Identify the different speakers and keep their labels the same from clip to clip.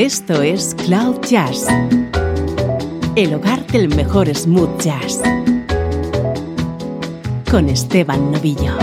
Speaker 1: Esto es Cloud Jazz, el hogar del mejor smooth jazz, con Esteban Novillo.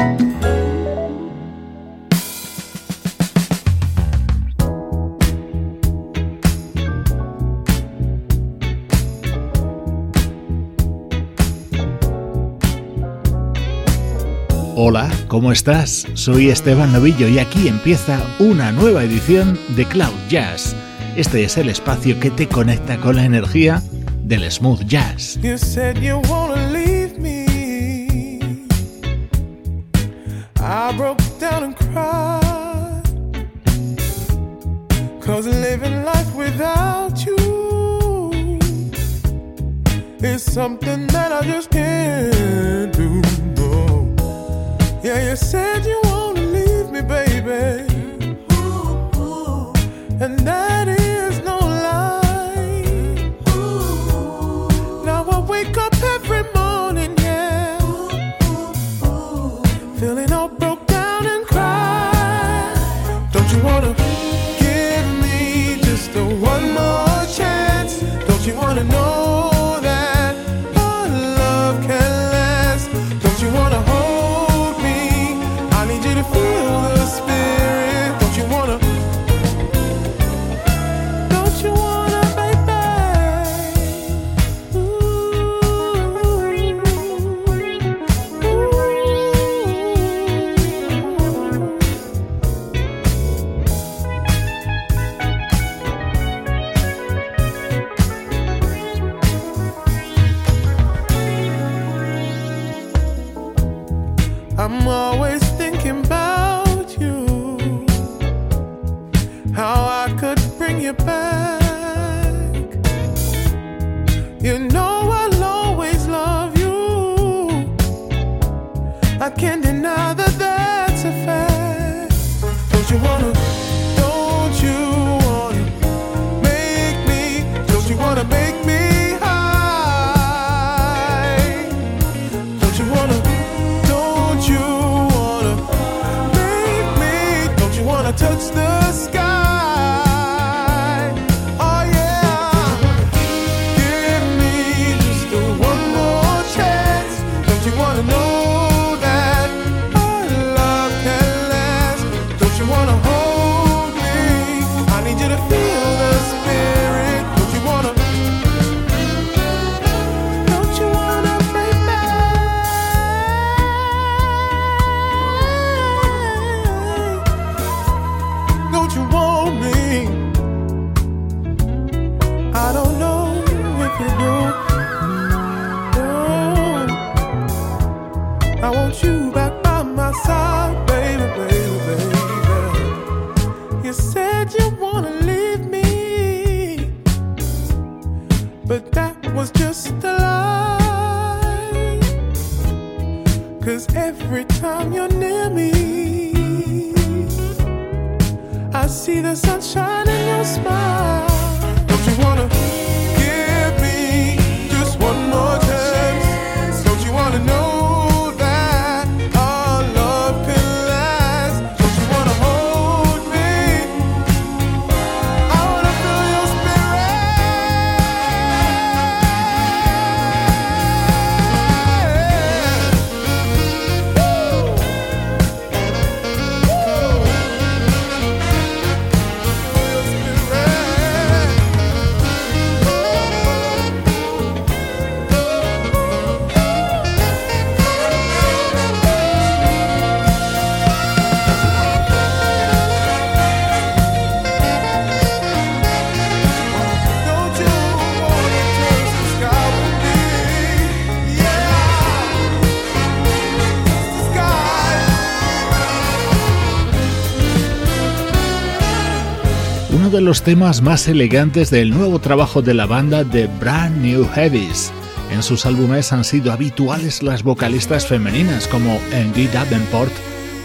Speaker 2: Hola, ¿cómo estás? Soy Esteban Novillo y aquí empieza una nueva edición de Cloud Jazz. Este es el espacio que te conecta con la energía del smooth jazz.
Speaker 3: You said you wanna leave me. I broke down and cried. Cause living life without you is something that I just can't do. Yeah, you said you wanna leave me, baby. And that is I see the sunshine in your smile.
Speaker 2: Los temas más elegantes del nuevo trabajo de la banda The Brand New Heavies. En sus álbumes han sido habituales las vocalistas femeninas como Angie Davenport,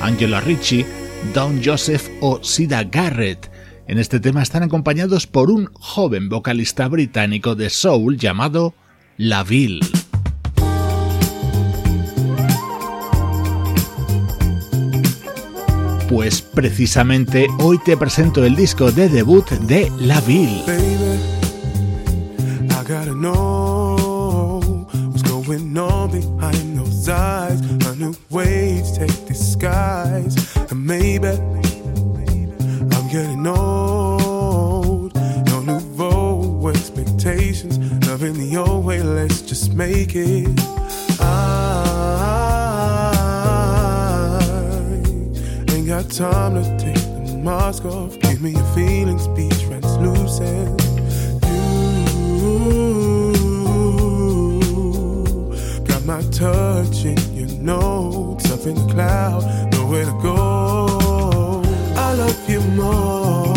Speaker 2: Angela Ritchie, Dawn Joseph o Sida Garrett. En este tema están acompañados por un joven vocalista británico de soul llamado Laville. Pues precisamente hoy te presento el disco de debut de La Ville.
Speaker 3: And maybe, maybe, maybe I'm getting old. No new role, expectations. Loving the old way, let's just make it. Time to take the mask off. Give me your feelings, be translucent. You got my touch in your notes up in the cloud, nowhere to go. I love you more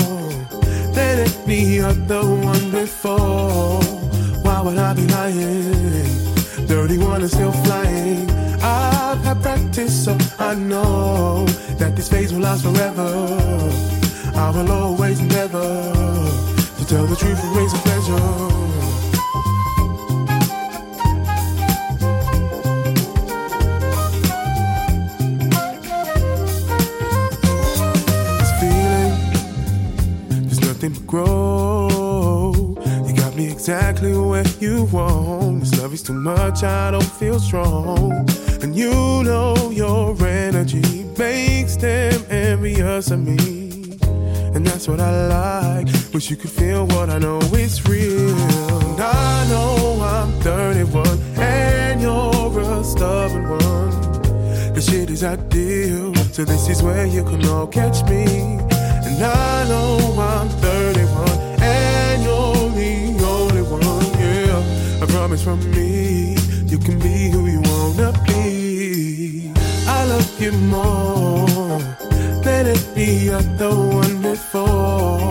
Speaker 3: than any other one before. Why would I be lying? Dirty one is still flying. I've had practice, so I know that this phase will last forever. I will always endeavor to tell the truth and raise a pleasure. This feeling, there's nothing but grow. You got me exactly where you want. This love is too much, I don't feel strong. And you know your energy makes them envious of me. And that's what I like. Wish you could feel what I know is real. And I know I'm 31 and you're a stubborn one. The shit is ideal, so this is where you can all catch me. And I know I'm 31 and you're the only one, yeah. I promise from me, you can be who you wanna be. Love you more than any other one before.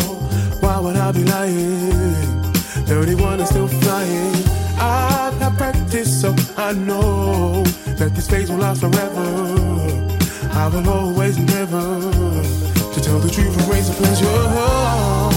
Speaker 3: Why would I be lying? 31 is still flying. I've had practice, so I know that this phase will last forever. I will always endeavor to tell the truth and raise the pleasure.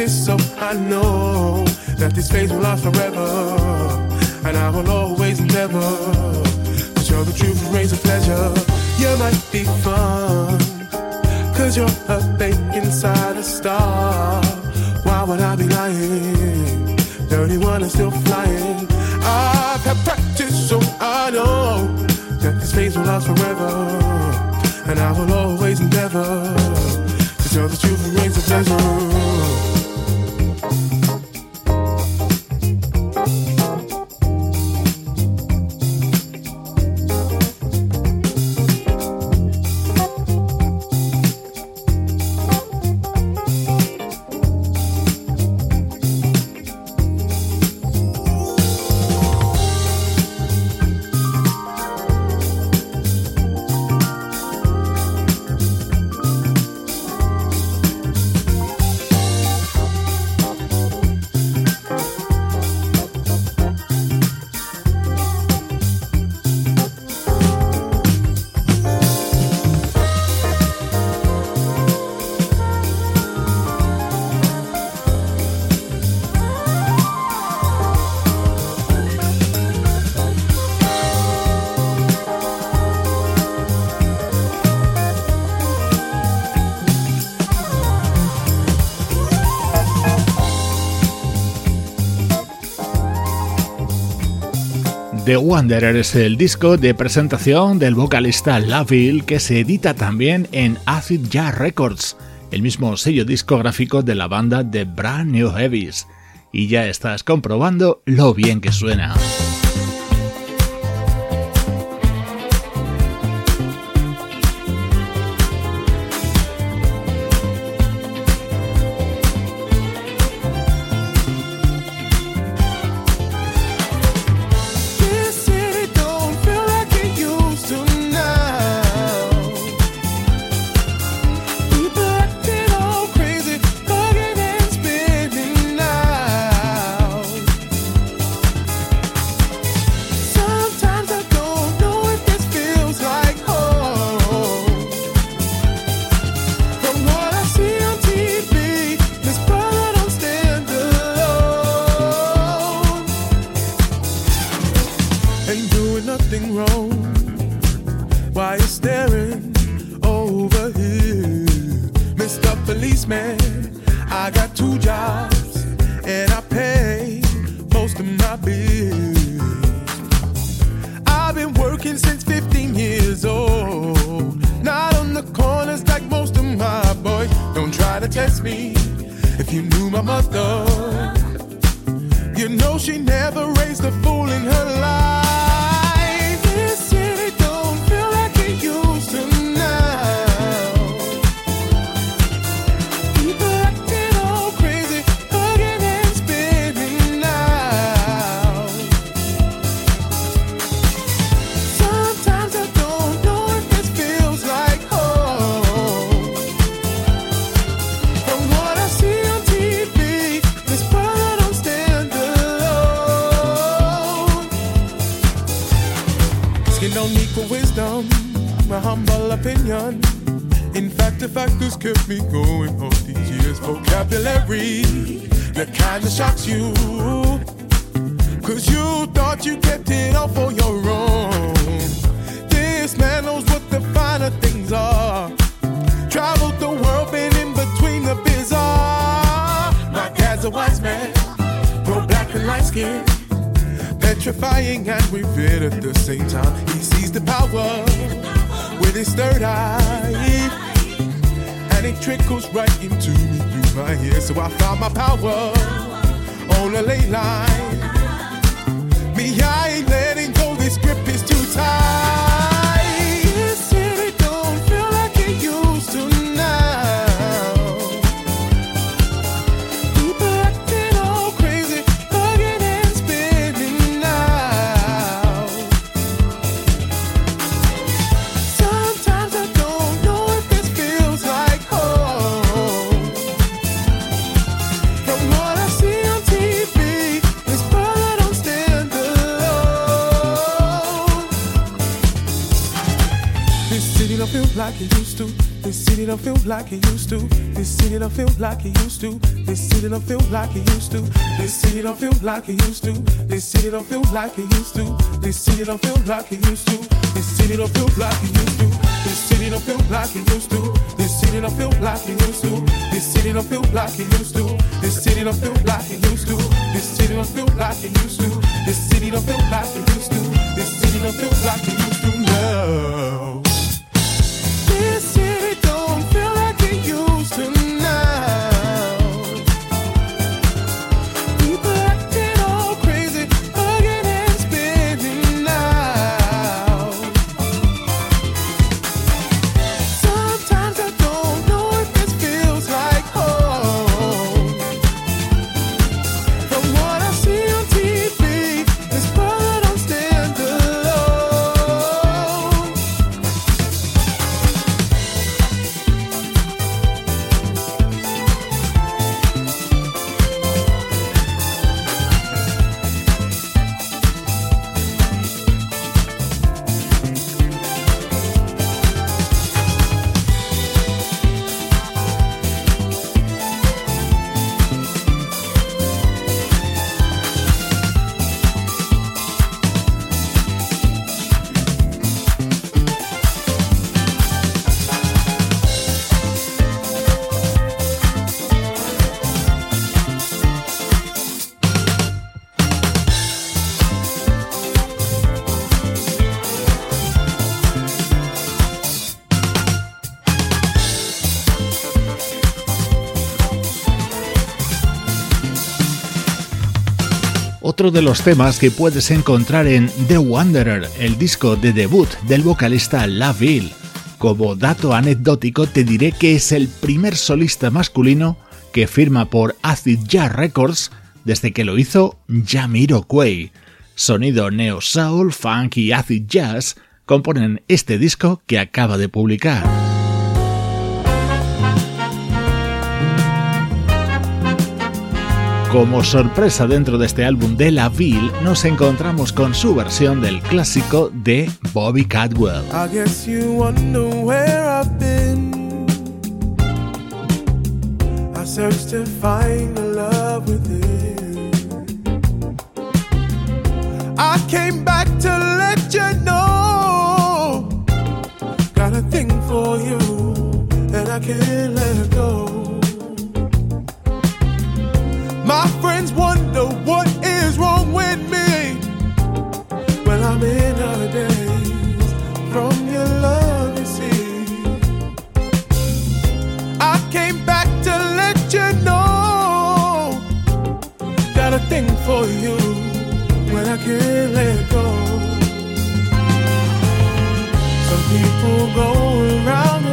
Speaker 3: I know that this phase will last forever. And I will always endeavor to show the truth and raise a pleasure. You might be fun, cause you're a thing inside a star. Why would I be lying? 31 is still flying. I've had practice, so I know that this phase will last forever. And I will always endeavor to tell the truth and raise a pleasure.
Speaker 2: The Wanderer es el disco de presentación del vocalista Laville que se edita también en Acid Jazz Records, el mismo sello discográfico de la banda de Brand New Heavies. Y ya estás comprobando lo bien que suena.
Speaker 3: Man. I got two jobs and I pay most of my bills. I've been working since 15 years old. Not on the corners like most of my boys. Don't try to test me if you knew my mother. You know she never raised a fool in her life. Opinion. In fact, the fact factors kept me going all these years. Vocabulary, that kinda shocks you. Cause you thought you kept it all for your own. This man knows what the finer things are. Traveled the world, been in between the bizarre. My dad's a wise man, pro black and light skin. Petrifying and revered at the same time. He sees the power with his third eye. And it trickles right into me through my ear. So I found my power on a ley line. Me, I ain't letting go. This grip like it used to. This city don't feel like it used to. This city don't feel like it used to. This city don't feel like it used to. This city don't feel like it used to. This city don't feel like it used to. This city don't feel like it used to. This city don't feel like it used to. This city don't feel like it used to. This city don't feel like it used to. This city don't feel like it used to. This city don't feel like it used to. This city don't feel like it used to. This city don't feel like it used to. No.
Speaker 2: Otro de los temas que puedes encontrar en The Wanderer, el disco de debut del vocalista Laville. Como dato anecdótico te diré que es el primer solista masculino que firma por Acid Jazz Records desde que lo hizo Jamiroquai. Sonido neo soul, funk y acid jazz componen este disco que acaba de publicar. Como sorpresa dentro de este álbum de La Ville, nos encontramos con su versión del clásico de Bobby Cadwell.
Speaker 3: I guess you wonder where I've been. I searched to find the love within. I came back to let you know. Got a thing for you, and I can't let go. My friends wonder what is wrong with me. Well, I'm in holidays from your love, you see. I came back to let you know. Got a thing for you when I can't let go. Some people go around.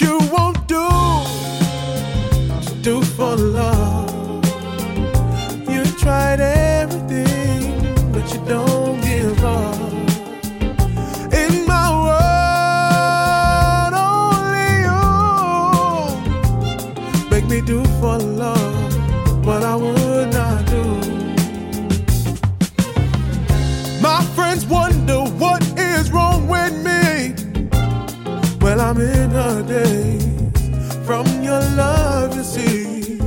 Speaker 3: You won't your love, you see.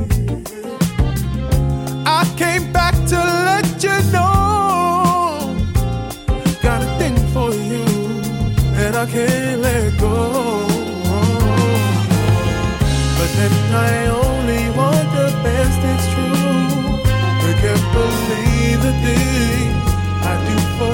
Speaker 3: I came back to let you know. Got a thing for you, and I can't let go. But then I only want the best, it's true. I can't believe the things I do for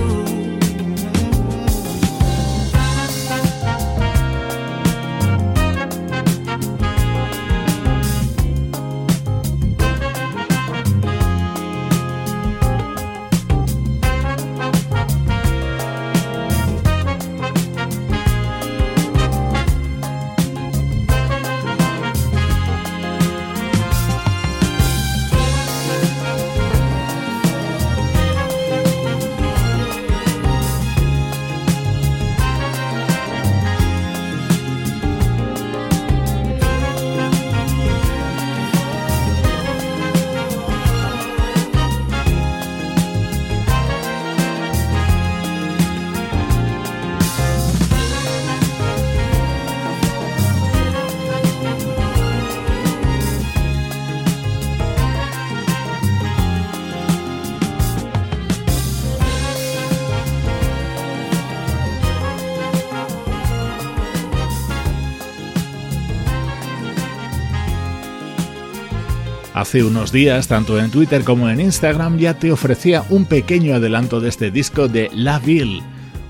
Speaker 2: Hace unos días, tanto en Twitter como en Instagram, ya te ofrecía un pequeño adelanto de este disco de La Ville.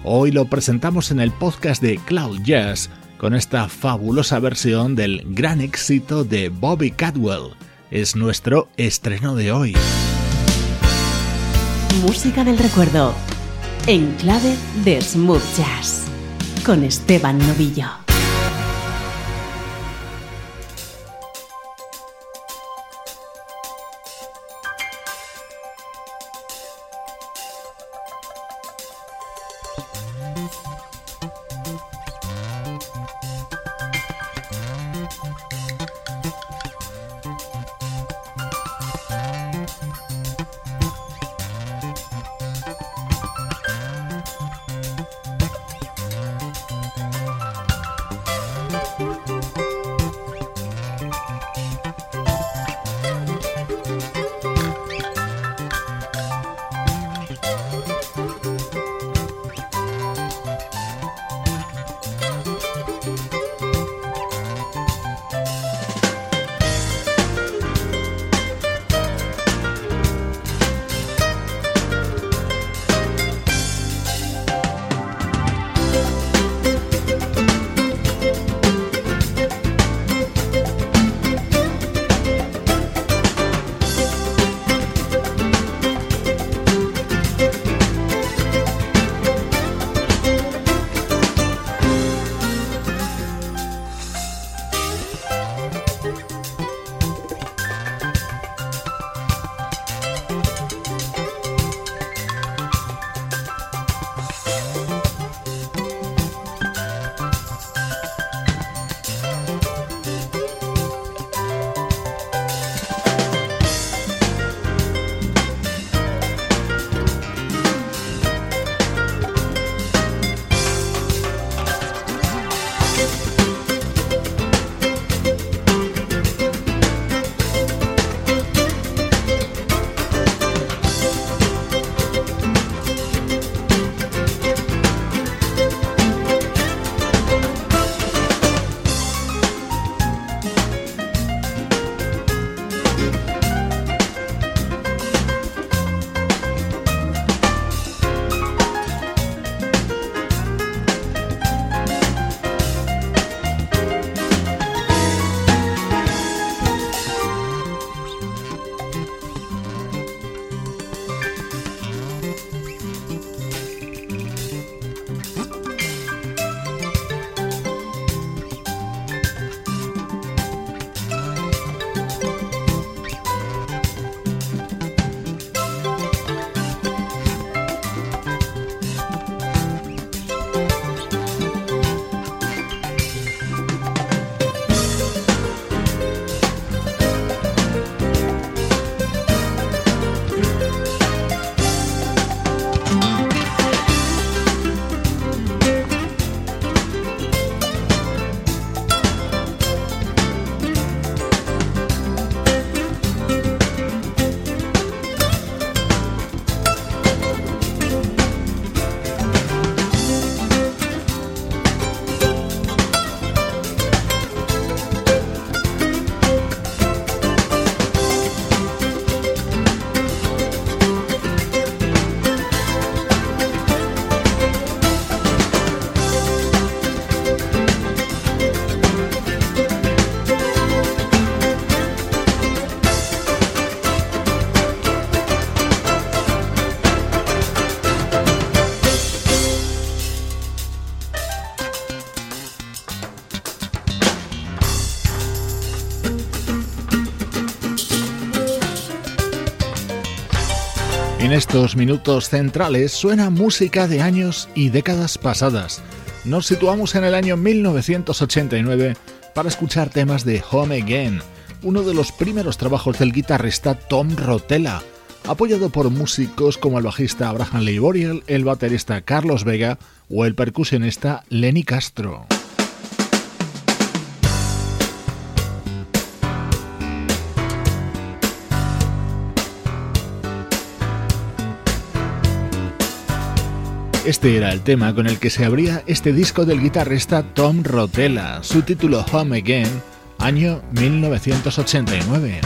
Speaker 2: Hoy lo presentamos en el podcast de Cloud Jazz con esta fabulosa versión del gran éxito de Bobby Cadwell. Es nuestro estreno de hoy.
Speaker 1: Música del recuerdo, en clave de smooth jazz, con Esteban Novillo.
Speaker 2: En estos minutos centrales suena música de años y décadas pasadas. Nos situamos en el año 1989 para escuchar temas de Home Again, uno de los primeros trabajos del guitarrista Tom Rotella, apoyado por músicos como el bajista Abraham Leiboriel, el baterista Carlos Vega o el percusionista Lenny Castro. Este era el tema con el que se abría este disco del guitarrista Tom Rotella, su título Home Again, año 1989.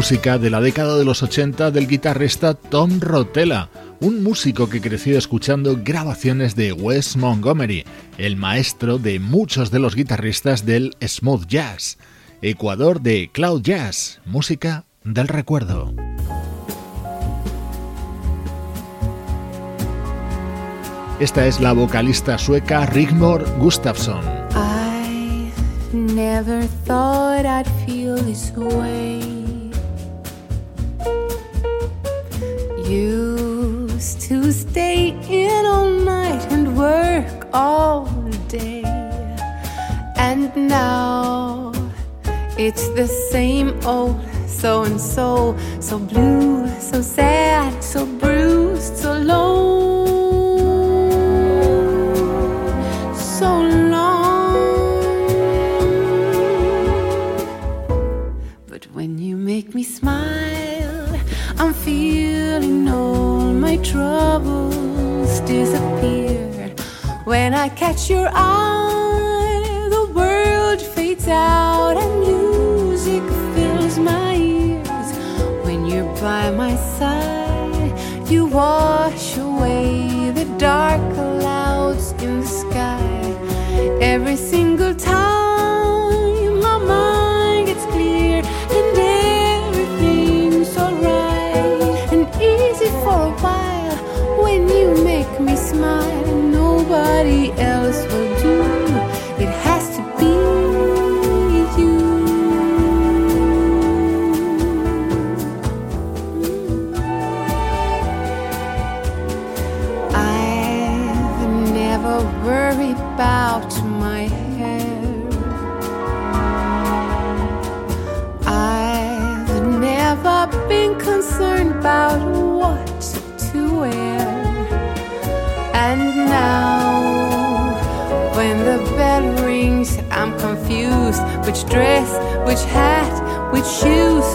Speaker 2: Música de la década de los 80 del guitarrista Tom Rotella, un músico que creció escuchando grabaciones de Wes Montgomery, el maestro de muchos de los guitarristas del smooth jazz, Ecuador de Cloud Jazz, música del recuerdo. Esta es la vocalista sueca Rigmor Gustafsson.
Speaker 4: To stay in all night and work all day. And now it's the same old so and so, so blue, so sad, so bruised, so low. Catch your eye, the world fades out and music fills my ears. When you're by my side, you wash away the dark clouds in the sky. Every dress, which hat, which shoes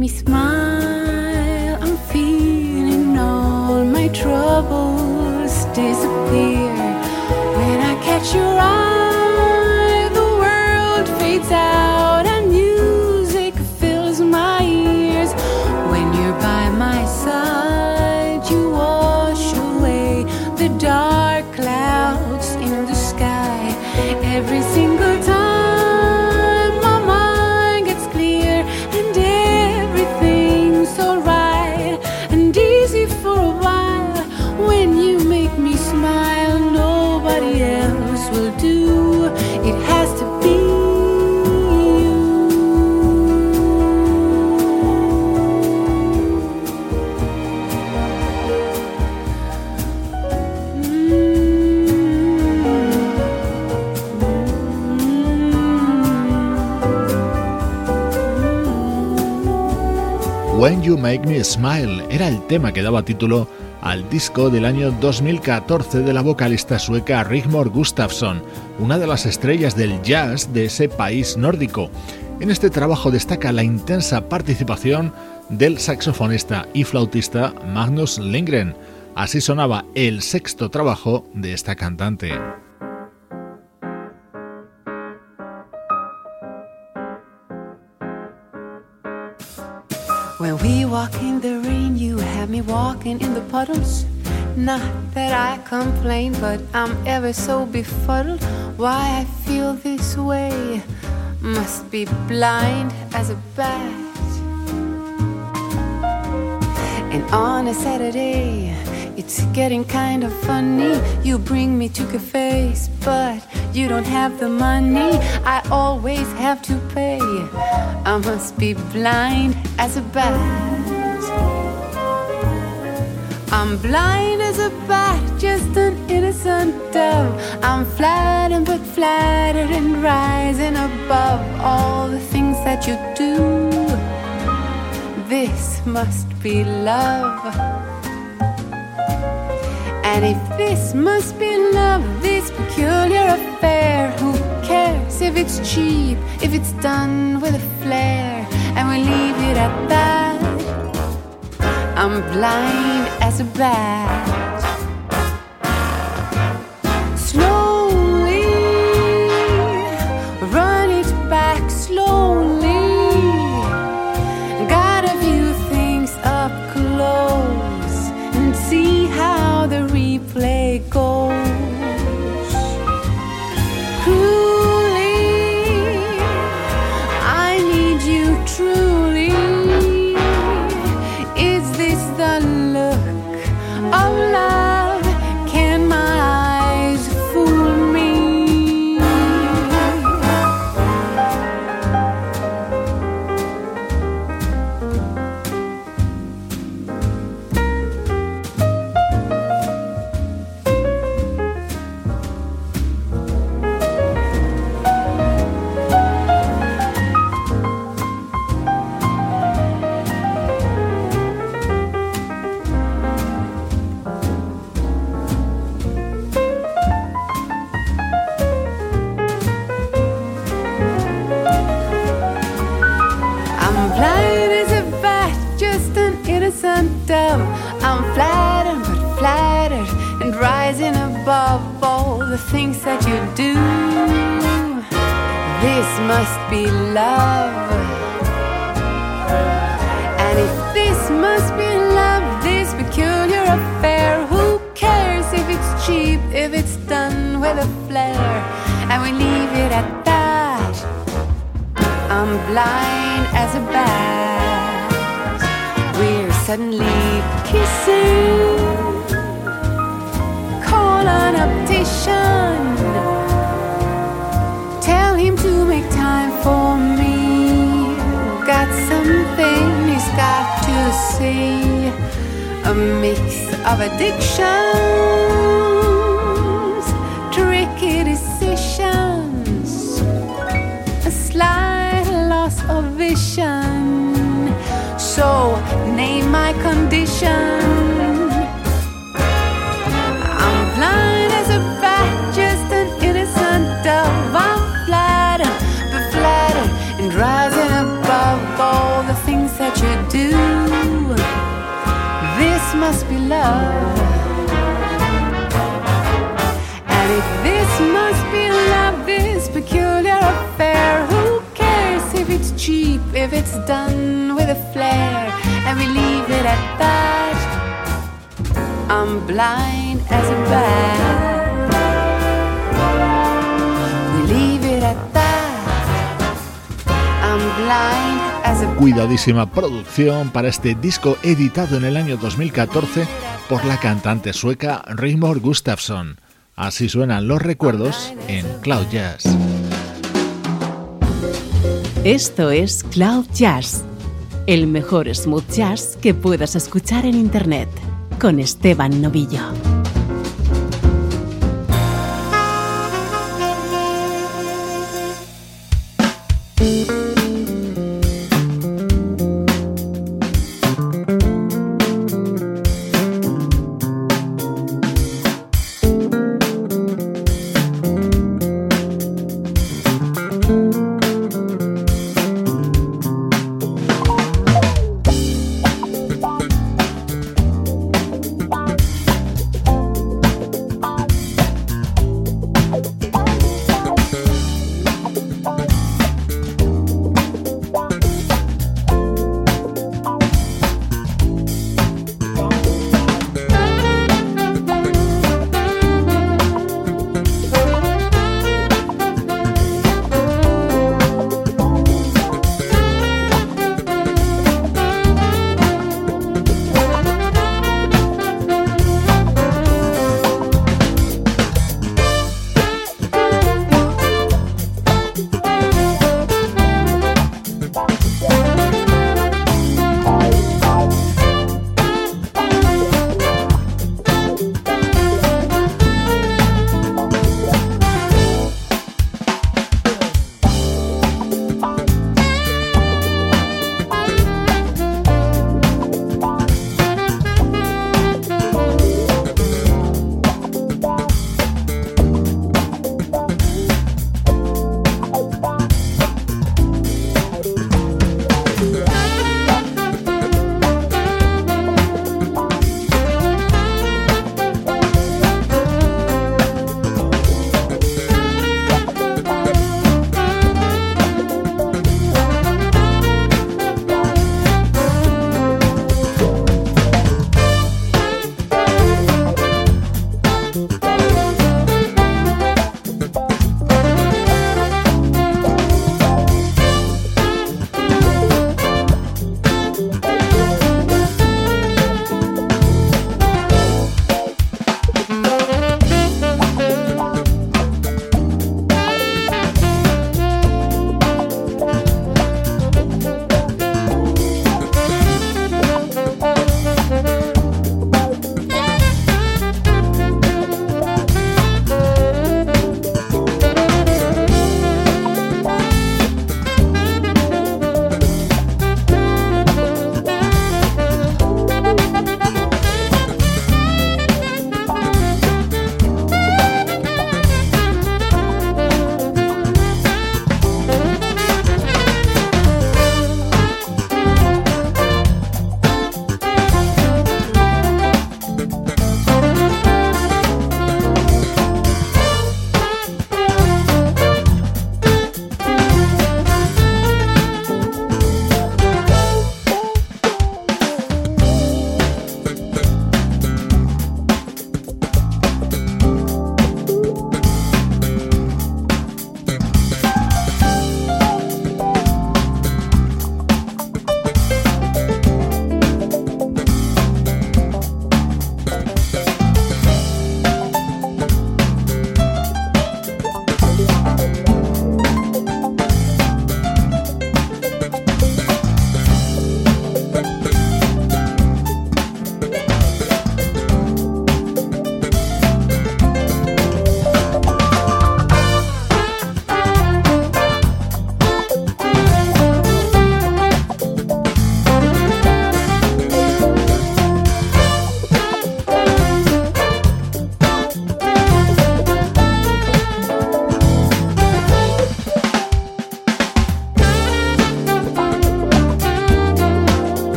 Speaker 4: me smile, I'm feeling all my troubles disappear. When I catch your eye, Make Me Smile
Speaker 2: era el tema que daba título al disco del año 2014 de la vocalista sueca Rigmor Gustafsson, una de las estrellas del jazz de ese país nórdico. En este trabajo destaca la intensa participación del saxofonista y flautista Magnus Lindgren. Así sonaba el sexto trabajo de esta cantante.
Speaker 4: Me walking in the puddles. Not that I complain, but I'm ever so befuddled. Why I feel this way must be blind as a bat. And on a Saturday, it's getting kind of funny. You bring me to cafes, but you don't have the money. I always have to pay. I must be blind as a bat. I'm blind as a bat, just an innocent dove. I'm flattered but flattered and rising above all the things that you do. This must be love. And if this must be love, this peculiar affair, who cares if it's cheap, if it's done with a flair, and we leave it at that? I'm blind as a bat. Be love. Of addictions, must be love. And if this must be love, this peculiar affair, who cares if it's cheap, if it's done with a flair, and we leave it at that? I'm blind as a bat. We leave it at that. I'm blind
Speaker 2: Cuidadísima producción para este disco editado en el año 2014 por la cantante sueca Rigmor Gustafsson. Así suenan los recuerdos en Cloud Jazz.
Speaker 1: Esto es Cloud Jazz, el mejor smooth jazz que puedas escuchar en Internet, con Esteban Novillo.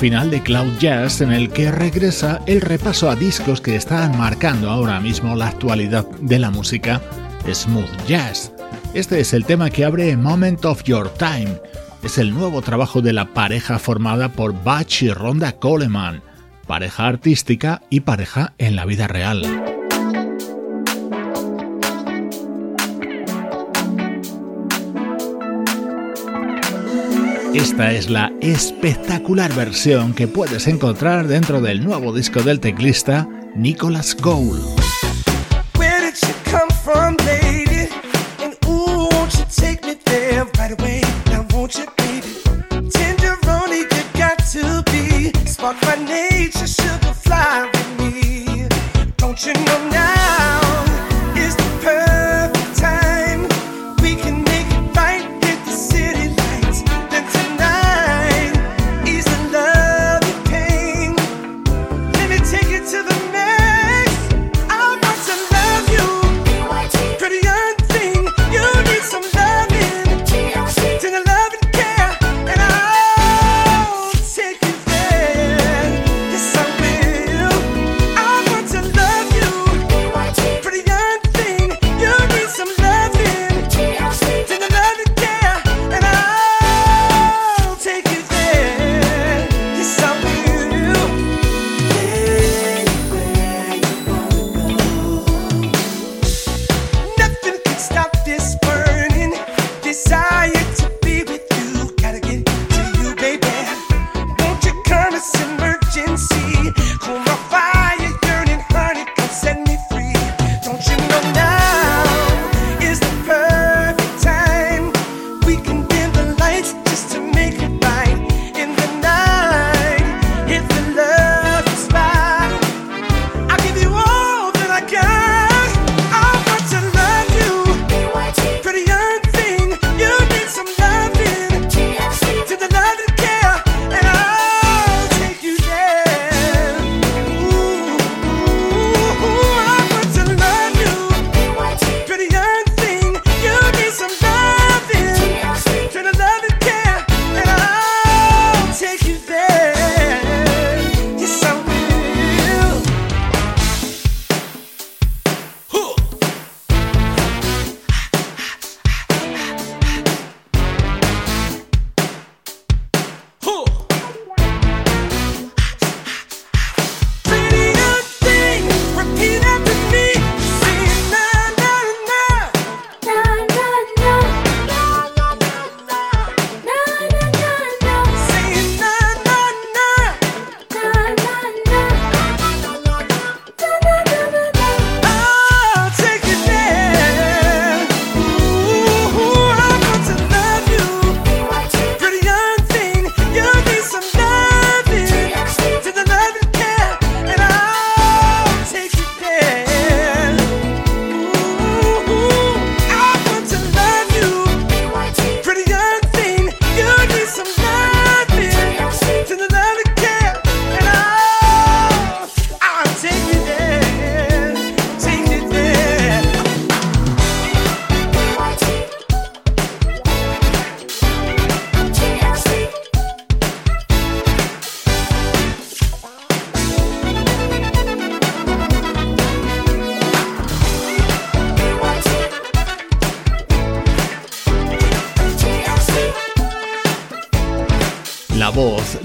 Speaker 3: Final de Cloud Jazz en el que regresa el repaso a discos que están marcando ahora mismo la actualidad de la música smooth jazz. Este es el tema que abre Moment of Your Time. Es el nuevo trabajo de la pareja formada por Bach y Ronda Coleman, pareja artística y pareja en la vida real. Esta es la espectacular versión que puedes encontrar dentro del nuevo disco del teclista Nicholas Cole.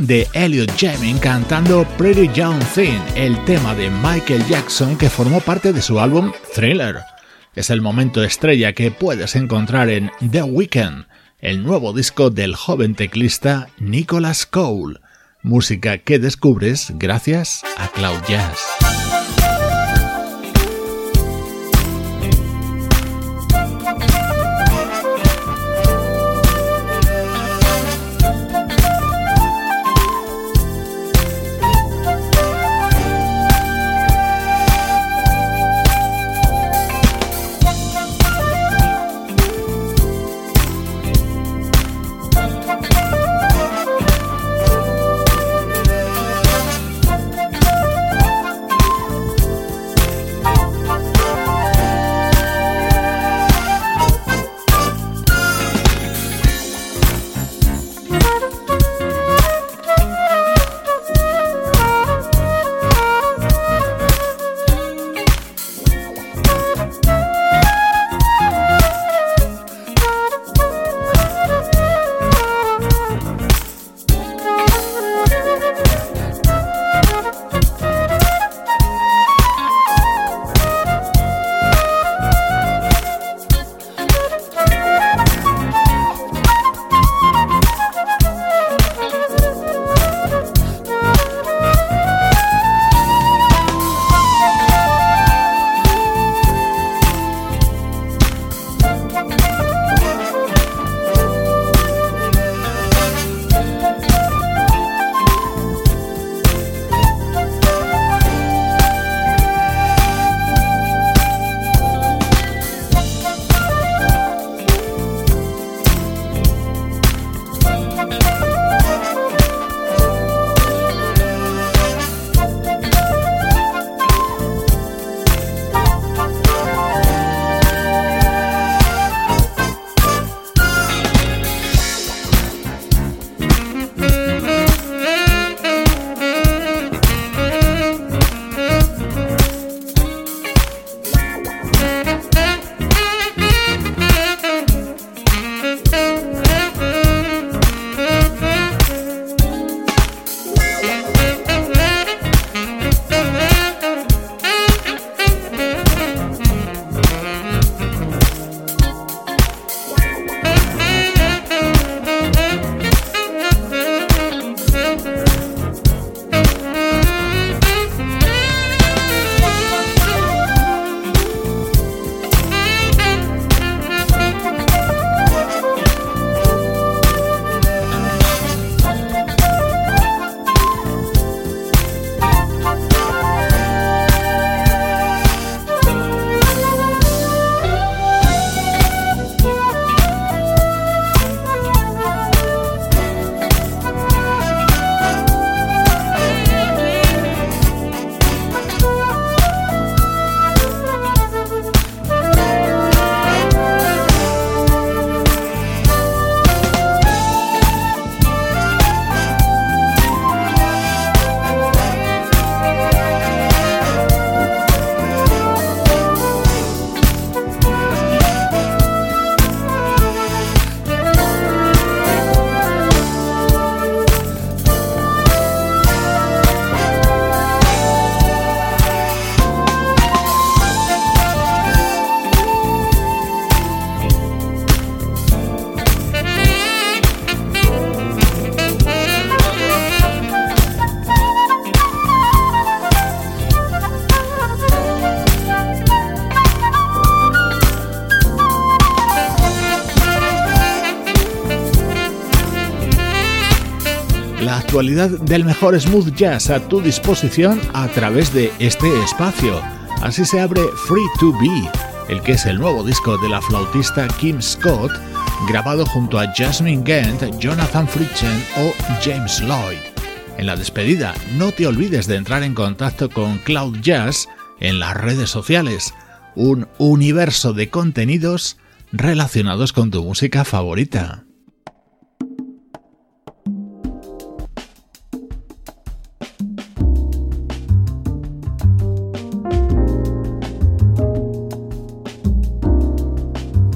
Speaker 3: De Elliot Jamming cantando Pretty Young Thing, el tema de Michael Jackson que formó parte de su álbum Thriller. Es el momento estrella que puedes encontrar en The Weeknd, el nuevo disco del joven teclista Nicholas Cole, música que descubres gracias a Cloud Jazz.
Speaker 5: Actualidad del mejor smooth jazz a tu disposición a través de este espacio. Así se abre Free to Be, el que es el nuevo disco de la flautista Kim Scott, grabado junto a Jasmine Gant, Jonathan Fritchen o James Lloyd. En la despedida, no te olvides de entrar en contacto con Cloud Jazz en las redes sociales, un universo de contenidos relacionados con tu música favorita.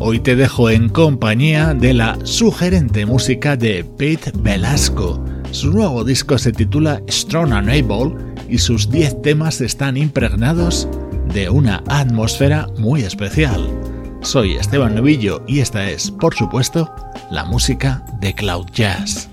Speaker 5: Hoy te dejo en compañía de la sugerente música de Pete Velasco. Su nuevo disco se titula Strong and Able y sus 10 temas están impregnados de una atmósfera muy especial. Soy Esteban Novillo y esta es, por supuesto, la música de Cloud Jazz.